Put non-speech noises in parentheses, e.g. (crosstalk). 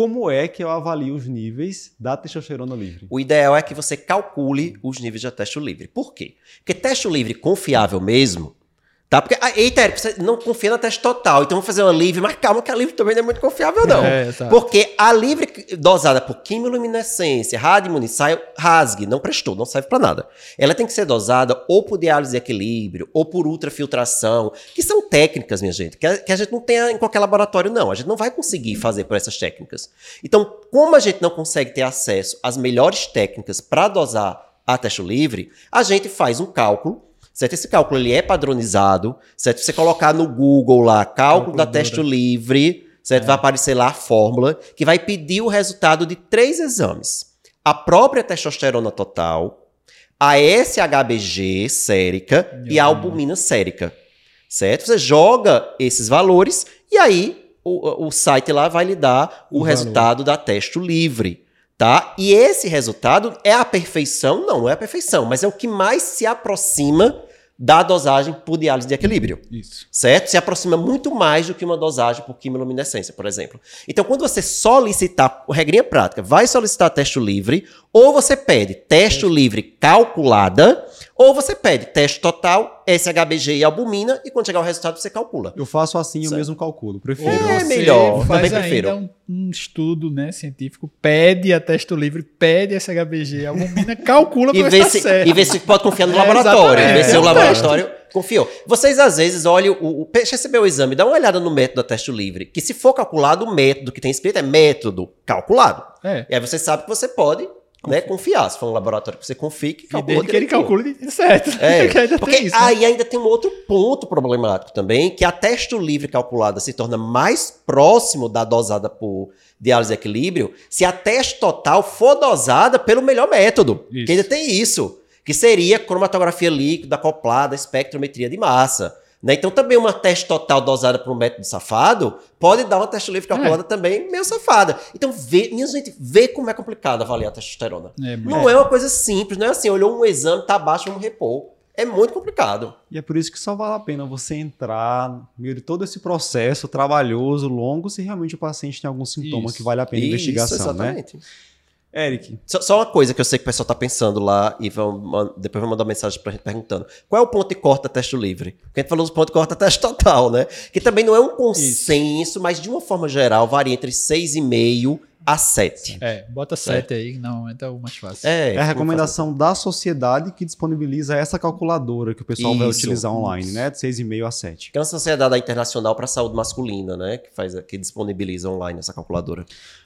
como é que eu avalio os níveis da testosterona livre? O ideal é que você calcule os níveis de teste livre. Por quê? Porque teste livre confiável mesmo Tá? Porque, ah, eita, Eric, você não confia na teste total, então vamos fazer uma livre, mas calma que a livre também não é muito confiável, não. É, Porque a livre dosada por quimiluminescência, radioimunissaio, rasgue, não prestou, não serve para nada. Ela tem que ser dosada ou por diálise de equilíbrio, ou por ultrafiltração, que são técnicas, minha gente, que a, que a gente não tem em qualquer laboratório, não. A gente não vai conseguir fazer por essas técnicas. Então, como a gente não consegue ter acesso às melhores técnicas para dosar a teste livre, a gente faz um cálculo Certo? Esse cálculo ele é padronizado, certo? Você colocar no Google lá, cálculo da teste livre, certo? É. Vai aparecer lá a fórmula que vai pedir o resultado de três exames. A própria testosterona total, a SHBG sérica e a albumina sérica. Certo? Você joga esses valores e aí o, o site lá vai lhe dar o, o resultado da teste livre. Tá? E esse resultado é a perfeição? Não, não é a perfeição, mas é o que mais se aproxima da dosagem por diálise de equilíbrio. Isso. Certo? Se aproxima muito mais do que uma dosagem por quimiluminescência, por exemplo. Então, quando você solicitar, regrinha prática, vai solicitar teste livre, ou você pede teste livre calculada, ou você pede teste total, SHBG e albumina, e quando chegar o resultado você calcula. Eu faço assim, certo. eu mesmo calculo. Prefiro. É melhor. Faz também prefiro. Um, um, estudo né, científico, pede a teste livre, pede SHBG e albumina, calcula para ver se, certo. E ver se pode confiar no é, laboratório. É, ver se o laboratório confiou. Vocês às vezes olham, o, o, recebeu o exame, dá uma olhada no método da teste livre, que se for calculado, o método que tem escrito é método calculado. É. E aí você sabe que você pode né, confiar. Se for um laboratório que você confie, que calcula. que ele calcule certo. É, (laughs) porque isso, né? aí ainda tem um outro ponto problemático também, que a teste livre calculada se torna mais próximo da dosada por diálise equilíbrio se a teste total for dosada pelo melhor método. Isso. Que ainda tem isso. Que seria cromatografia líquida, acoplada, espectrometria de massa. Né? Então, também uma teste total dosada por um método safado pode dar uma teste livre calculada é. também meio safada. Então, vê, minha gente, vê como é complicado avaliar a testosterona. É, não é. é uma coisa simples, não é assim, olhou um exame, tá baixo, vamos repor. É muito complicado. E é por isso que só vale a pena você entrar no meio de todo esse processo trabalhoso, longo, se realmente o paciente tem algum sintoma isso. que vale a pena a investigação, né? exatamente. Eric. Só, só, uma coisa que eu sei que o pessoal tá pensando lá e vão, depois vai mandar uma mensagem pra gente perguntando. Qual é o ponto de corta teste livre? Porque a gente falou dos pontos de corta teste total, né? Que também não é um consenso, Isso. mas de uma forma geral varia entre 6,5 a 7. É, bota 7 é. aí, não, então mais fácil. É, é a recomendação da sociedade que disponibiliza essa calculadora que o pessoal isso, vai utilizar online, isso. né? De 6,5 a 7. Que é uma sociedade internacional para a saúde masculina, né? Que, faz, que disponibiliza online essa calculadora.